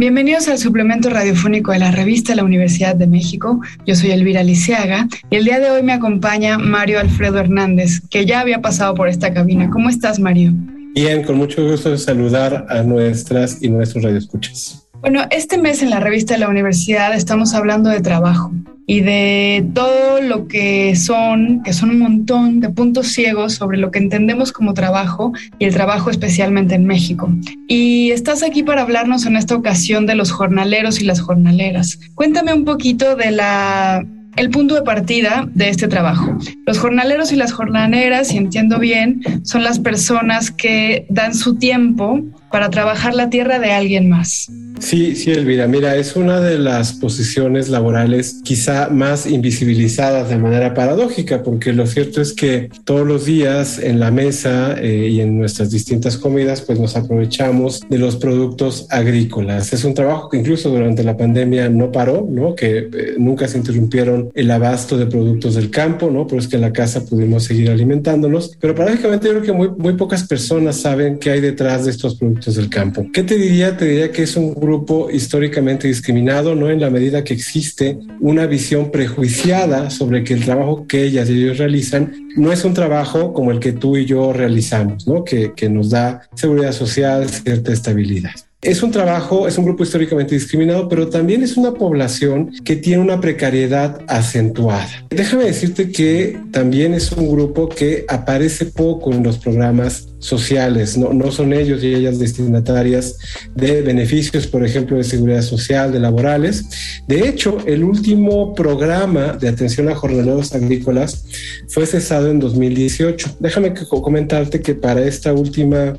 Bienvenidos al suplemento radiofónico de la revista La Universidad de México. Yo soy Elvira Liceaga y el día de hoy me acompaña Mario Alfredo Hernández, que ya había pasado por esta cabina. ¿Cómo estás, Mario? Bien, con mucho gusto saludar a nuestras y nuestros radioescuchas. Bueno, este mes en la revista de la universidad estamos hablando de trabajo y de todo lo que son, que son un montón de puntos ciegos sobre lo que entendemos como trabajo y el trabajo especialmente en México. Y estás aquí para hablarnos en esta ocasión de los jornaleros y las jornaleras. Cuéntame un poquito de la el punto de partida de este trabajo. Los jornaleros y las jornaleras, si entiendo bien, son las personas que dan su tiempo para trabajar la tierra de alguien más. Sí, sí, Elvira. Mira, es una de las posiciones laborales quizá más invisibilizadas de manera paradójica, porque lo cierto es que todos los días en la mesa eh, y en nuestras distintas comidas, pues nos aprovechamos de los productos agrícolas. Es un trabajo que incluso durante la pandemia no paró, ¿no? Que eh, nunca se interrumpieron el abasto de productos del campo, ¿no? Pero es en la casa pudimos seguir alimentándonos. Pero paradójicamente yo creo que muy pocas personas saben qué hay detrás de estos productos del campo. ¿Qué te diría? Te diría que es un grupo históricamente discriminado, ¿no? En la medida que existe una visión prejuiciada sobre que el trabajo que ellas y ellos realizan no es un trabajo como el que tú y yo realizamos, ¿no? Que, que nos da seguridad social, cierta estabilidad. Es un trabajo, es un grupo históricamente discriminado, pero también es una población que tiene una precariedad acentuada. Déjame decirte que también es un grupo que aparece poco en los programas sociales, no, no son ellos y ellas destinatarias de beneficios, por ejemplo, de seguridad social, de laborales. De hecho, el último programa de atención a jornaleros agrícolas fue cesado en 2018. Déjame comentarte que para esta última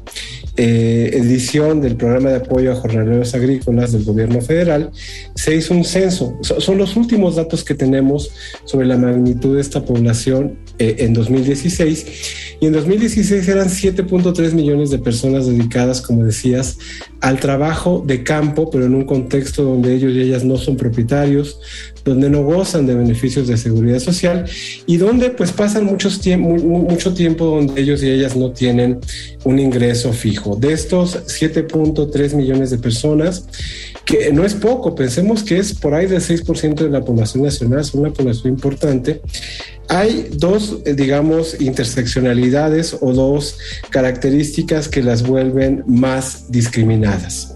eh, edición del programa de apoyo a jornaleros agrícolas del gobierno federal, se hizo un censo. son los últimos datos que tenemos sobre la magnitud de esta población eh, en 2016. Y en 2016 eran 7.3 millones de personas dedicadas, como decías, al trabajo de campo, pero en un contexto donde ellos y ellas no son propietarios, donde no gozan de beneficios de seguridad social y donde pues pasan muchos mucho tiempo donde ellos y ellas no tienen un ingreso fijo. De estos 7.3 millones de personas, que no es poco, pensemos que es por ahí del 6% de la población nacional, es una población importante, hay dos, eh, digamos, interseccionalidades o dos características que las vuelven más discriminadas.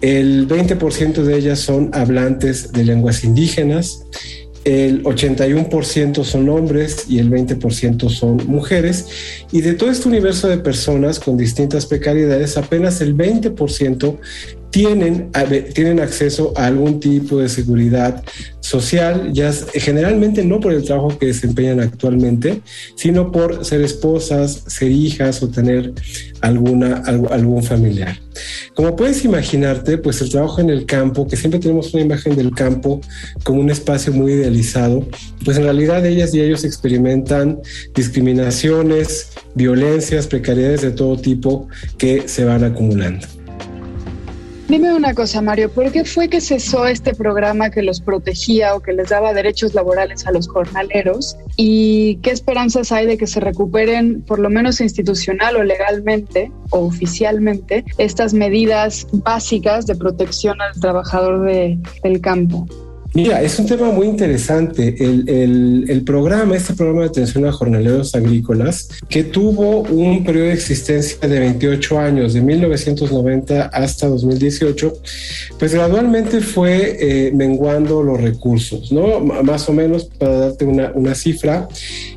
El 20% de ellas son hablantes de lenguas indígenas, el 81% son hombres y el 20% son mujeres. Y de todo este universo de personas con distintas precariedades, apenas el 20% tienen, tienen acceso a algún tipo de seguridad social, ya generalmente no por el trabajo que desempeñan actualmente, sino por ser esposas, ser hijas o tener alguna, algún familiar. Como puedes imaginarte, pues el trabajo en el campo, que siempre tenemos una imagen del campo como un espacio muy idealizado, pues en realidad ellas y ellos experimentan discriminaciones, violencias, precariedades de todo tipo que se van acumulando. Dime una cosa, Mario, ¿por qué fue que cesó este programa que los protegía o que les daba derechos laborales a los jornaleros? ¿Y qué esperanzas hay de que se recuperen, por lo menos institucional o legalmente o oficialmente, estas medidas básicas de protección al trabajador del campo? Mira, es un tema muy interesante. El, programa, este programa de atención a jornaleros agrícolas, que tuvo un periodo de existencia de 28 años, de 1990 hasta 2018, pues gradualmente fue eh, menguando los recursos, ¿no? más o menos, para darte una, una cifra,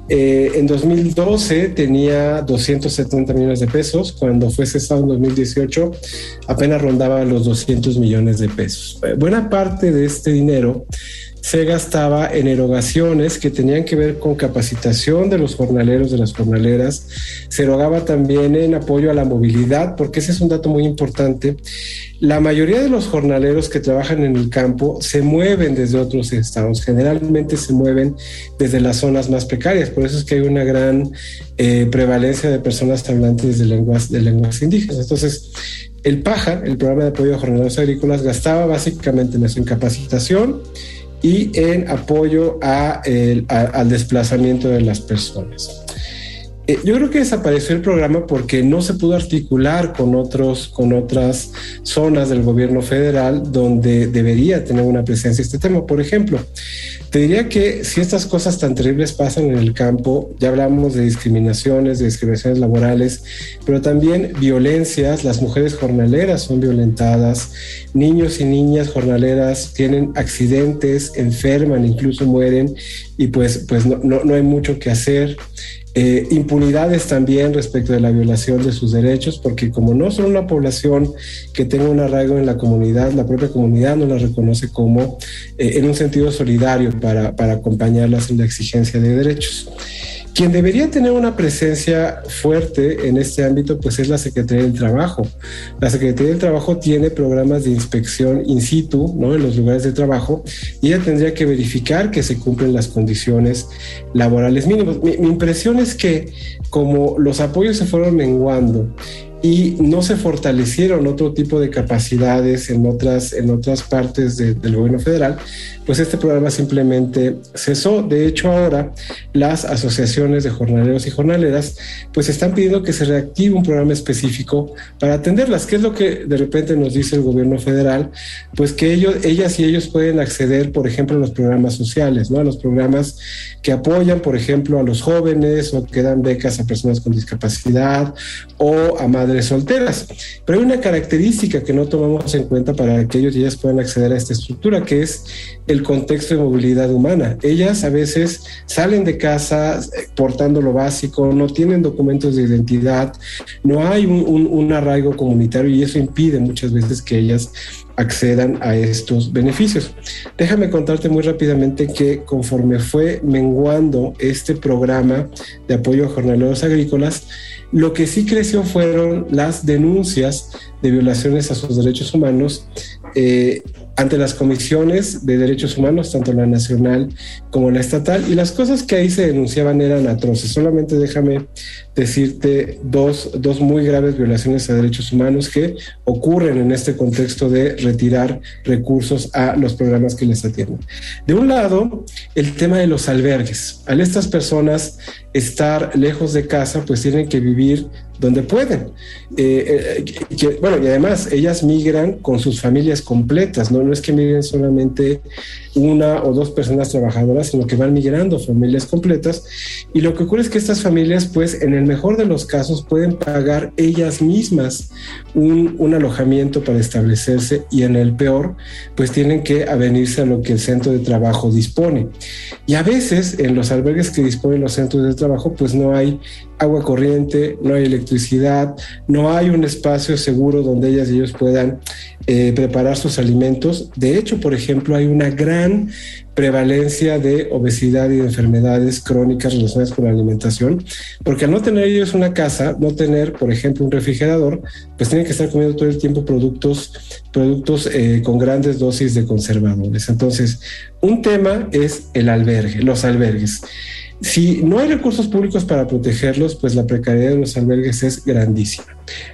eh, en 2012 tenía 270 millones de pesos, cuando fue cesado en 2018 apenas rondaba los 200 millones de pesos. Eh, buena parte de este dinero se gastaba en erogaciones que tenían que ver con capacitación de los jornaleros, de las jornaleras. Se erogaba también en apoyo a la movilidad, porque ese es un dato muy importante. La mayoría de los jornaleros que trabajan en el campo se mueven desde otros estados, generalmente se mueven desde las zonas más precarias, por eso es que hay una gran eh, prevalencia de personas hablantes de lenguas, de lenguas indígenas. Entonces, el PAJA, el programa de apoyo a jornaleros agrícolas, gastaba básicamente en eso, en capacitación y en apoyo al desplazamiento de las personas. Eh, yo creo que desapareció el programa porque no se pudo articular con, otros, con otras zonas del gobierno federal donde debería tener una presencia este tema. Por ejemplo, te diría que si estas cosas tan terribles pasan en el campo, ya hablamos de discriminaciones, de discriminaciones laborales, pero también violencias, las mujeres jornaleras son violentadas, niños y niñas jornaleras tienen accidentes, enferman, incluso mueren y pues, pues no, no, no hay mucho que hacer. Eh, impunidades también respecto de la violación de sus derechos, porque como no son una población que tenga un arraigo en la comunidad, la propia comunidad no la reconoce como eh, en un sentido solidario para, para acompañarlas en la exigencia de derechos. Quien debería tener una presencia fuerte en este ámbito, pues es la Secretaría del Trabajo. La Secretaría del Trabajo tiene programas de inspección in situ, ¿no? En los lugares de trabajo y ella tendría que verificar que se cumplen las condiciones laborales mínimas. Mi, mi impresión es que como los apoyos se fueron menguando y no se fortalecieron otro tipo de capacidades en otras, en otras partes del gobierno federal, pues este programa simplemente cesó. De hecho, ahora las asociaciones de jornaleros y jornaleras pues están pidiendo que se reactive un programa específico para atenderlas. ¿Qué es lo que de repente nos dice el gobierno federal? Pues que ellos, ellas y ellos pueden acceder, por ejemplo, a los programas sociales, ¿no? A los programas que apoyan, por ejemplo, a los jóvenes o que dan becas a personas con discapacidad o a madres solteras. Pero hay una característica que no tomamos en cuenta para que ellos y ellas puedan acceder a esta estructura, que es el contexto de movilidad humana. Ellas a veces salen de casa eh, portando lo básico, no tienen documentos de identidad, no hay un arraigo comunitario y eso impide muchas veces que ellas accedan a estos beneficios. Déjame contarte muy rápidamente que conforme fue menguando este programa de apoyo a jornaleros agrícolas, lo que sí creció fueron las denuncias de violaciones a sus derechos humanos eh, ante las comisiones de derechos humanos, tanto la nacional como la estatal, y las cosas que ahí se denunciaban eran atroces. Solamente déjame decirte dos, dos muy graves violaciones a derechos humanos que ocurren en este contexto de retirar recursos a los programas que les atienden. De un lado, el tema de los albergues. Al estas personas estar lejos de casa, pues tienen que vivir donde pueden. Eh, eh, bueno, y además ellas migran con sus familias completas, ¿no? no es que migren solamente una o dos personas trabajadoras, sino que van migrando familias completas. Y lo que ocurre es que estas familias, pues en el mejor de los casos, pueden pagar ellas mismas un, un alojamiento para establecerse y en el peor, pues tienen que avenirse a lo que el centro de trabajo dispone. Y a veces en los albergues que disponen los centros de trabajo, pues no hay agua corriente, no hay electricidad, no hay un espacio seguro donde ellas y ellos puedan eh, preparar sus alimentos. De hecho, por ejemplo, hay una gran prevalencia de obesidad y de enfermedades crónicas relacionadas con la alimentación, porque al no tener ellos una casa, no tener, por ejemplo, un refrigerador, pues tienen que estar comiendo todo el tiempo productos, productos eh, con grandes dosis de conservadores. Entonces, un tema es el albergue, los albergues. Si no hay recursos públicos para protegerlos, pues la precariedad de los albergues es grandísima.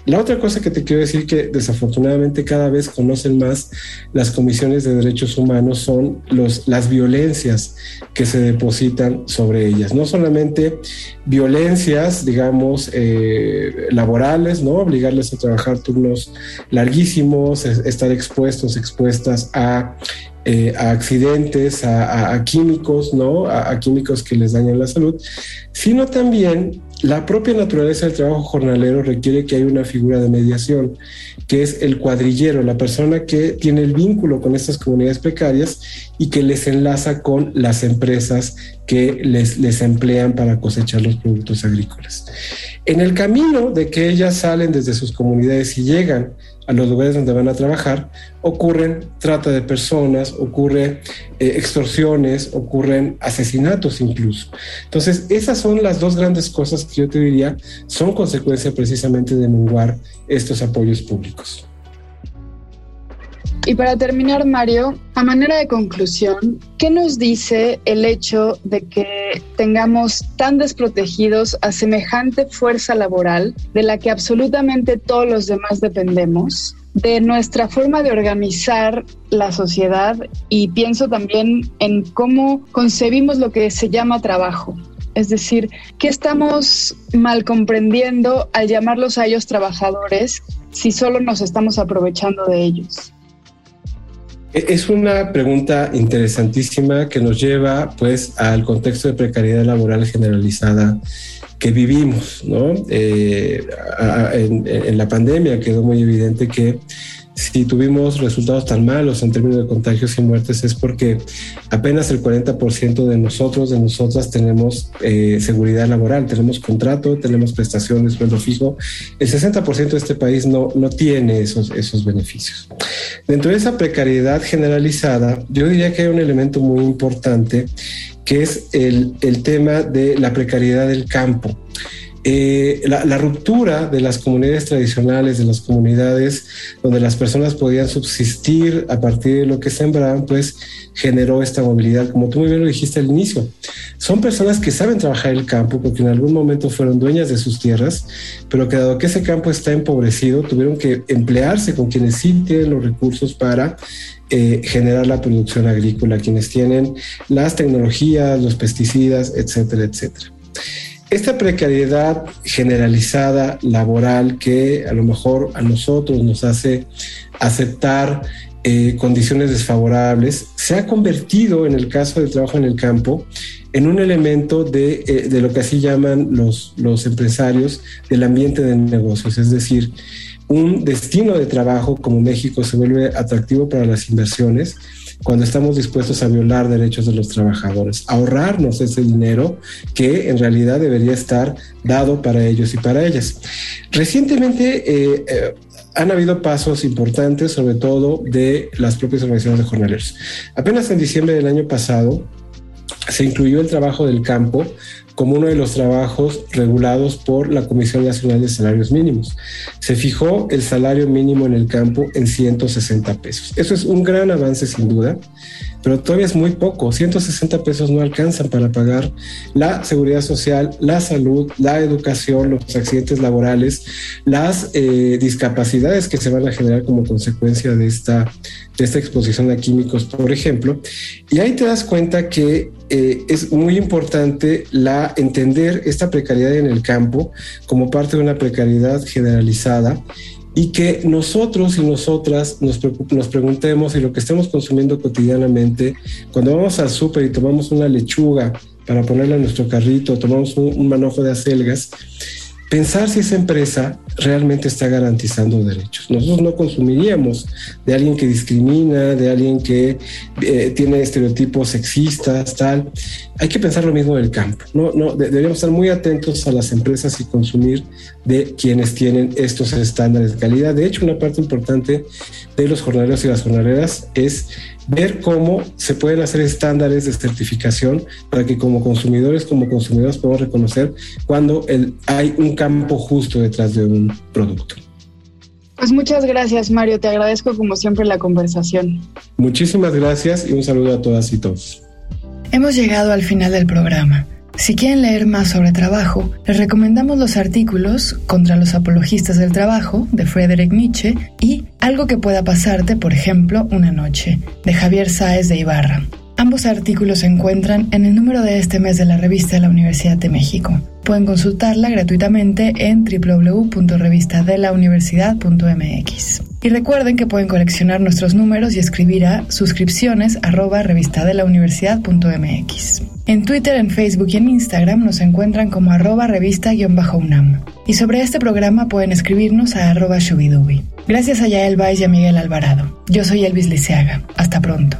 La otra cosa que te quiero decir que desafortunadamente cada vez conocen más las comisiones de derechos humanos son las violencias que se depositan sobre ellas. No solamente violencias, digamos, eh, laborales, ¿no? Obligarles a trabajar turnos larguísimos, estar expuestos, expuestas a eh, a accidentes, a, químicos, ¿no? A, químicos que les dañan la salud, sino también la propia naturaleza del trabajo jornalero requiere que haya una figura de mediación, que es el cuadrillero, la persona que tiene el vínculo con estas comunidades precarias y que les enlaza con las empresas que les, les emplean para cosechar los productos agrícolas. En el camino de que ellas salen desde sus comunidades y llegan a los lugares donde van a trabajar, ocurren trata de personas, ocurre eh, extorsiones, ocurren asesinatos incluso. Entonces, esas son las dos grandes cosas que yo te diría son consecuencia precisamente de menguar estos apoyos públicos. Y para terminar, Mario, a manera de conclusión, ¿qué nos dice el hecho de que tengamos tan desprotegidos a semejante fuerza laboral de la que absolutamente todos los demás dependemos? de nuestra forma de organizar la sociedad y pienso también en cómo concebimos lo que se llama trabajo. Es decir, ¿qué estamos mal comprendiendo al llamarlos a ellos trabajadores si solo nos estamos aprovechando de ellos? E-, es una pregunta interesantísima que nos lleva pues al contexto de precariedad laboral generalizada que vivimos, ¿no? Eh, en, la pandemia quedó muy evidente que si tuvimos resultados tan malos en términos de contagios y muertes es porque apenas el 40% de nosotros, de nosotras, tenemos eh, seguridad laboral, tenemos contrato, tenemos prestaciones, sueldo fijo. El 60% de este país no, no tiene esos, esos beneficios. Dentro de esa precariedad generalizada, yo diría que hay un elemento muy importante que es el, el tema de la precariedad del campo. Eh, la, ruptura de las comunidades tradicionales, de las comunidades donde las personas podían subsistir a partir de lo que sembraban, pues generó esta movilidad, como tú muy bien lo dijiste al inicio. Son personas que saben trabajar el campo porque en algún momento fueron dueñas de sus tierras, pero que dado que ese campo está empobrecido, tuvieron que emplearse con quienes sí tienen los recursos para eh, generar la producción agrícola, quienes tienen las tecnologías, los pesticidas, etcétera, etcétera. Esta precariedad generalizada laboral que a lo mejor a nosotros nos hace aceptar eh, condiciones desfavorables, se ha convertido en el caso del trabajo en el campo en un elemento de, eh, de lo que así llaman los, los empresarios del ambiente de negocios, es decir, un destino de trabajo como México se vuelve atractivo para las inversiones cuando estamos dispuestos a violar derechos de los trabajadores, ahorrarnos ese dinero que en realidad debería estar dado para ellos y para ellas. Recientemente eh, eh, han habido pasos importantes, sobre todo de las propias organizaciones de jornaleros. Apenas en diciembre del año pasado se incluyó el trabajo del campo como uno de los trabajos regulados por la Comisión Nacional de Salarios Mínimos. Se fijó el salario mínimo en el campo en 160 pesos. Eso es un gran avance sin duda, pero todavía es muy poco. 160 pesos no alcanzan para pagar la seguridad social, la salud, la educación, los accidentes laborales, las eh, discapacidades que se van a generar como consecuencia de esta, de esta exposición a químicos, por ejemplo. Y ahí te das cuenta que eh, es muy importante la, entender esta precariedad en el campo como parte de una precariedad generalizada y que nosotros y nosotras nos, nos preguntemos si lo que estamos consumiendo cotidianamente, cuando vamos al súper y tomamos una lechuga para ponerla en nuestro carrito, tomamos un, un manojo de acelgas, pensar si esa empresa realmente está garantizando derechos. Nosotros no consumiríamos de alguien que discrimina, de alguien que eh, tiene estereotipos sexistas, tal. Hay que pensar lo mismo del campo. No, no, deberíamos estar muy atentos a las empresas y consumir de quienes tienen estos estándares de calidad. De hecho, una parte importante de los jornaleros y las jornaleras es ver cómo se pueden hacer estándares de certificación para que como consumidores, como consumidores podamos reconocer cuando hay un campo justo detrás de un producto. Pues muchas gracias Mario, te agradezco como siempre la conversación. Muchísimas gracias y un saludo a todas y todos. Hemos llegado al final del programa. Si quieren leer más sobre trabajo, les recomendamos los artículos Contra los apologistas del trabajo de Friedrich Nietzsche y Algo que pueda pasarte, por ejemplo, una noche, de Javier Sáez de Ibarra. Ambos artículos se encuentran en el número de este mes de la revista de la Universidad de México. Pueden consultarla gratuitamente en www.revistadelauniversidad.mx. Y recuerden que pueden coleccionar nuestros números y escribir a suscripciones arroba revistadelauniversidad.mx. En Twitter, en Facebook y en Instagram nos encuentran como arroba revista-unam. Y sobre este programa pueden escribirnos a arroba shubidubi. Gracias a Yael Baez y a Miguel Alvarado. Yo soy Elvis Liceaga. Hasta pronto.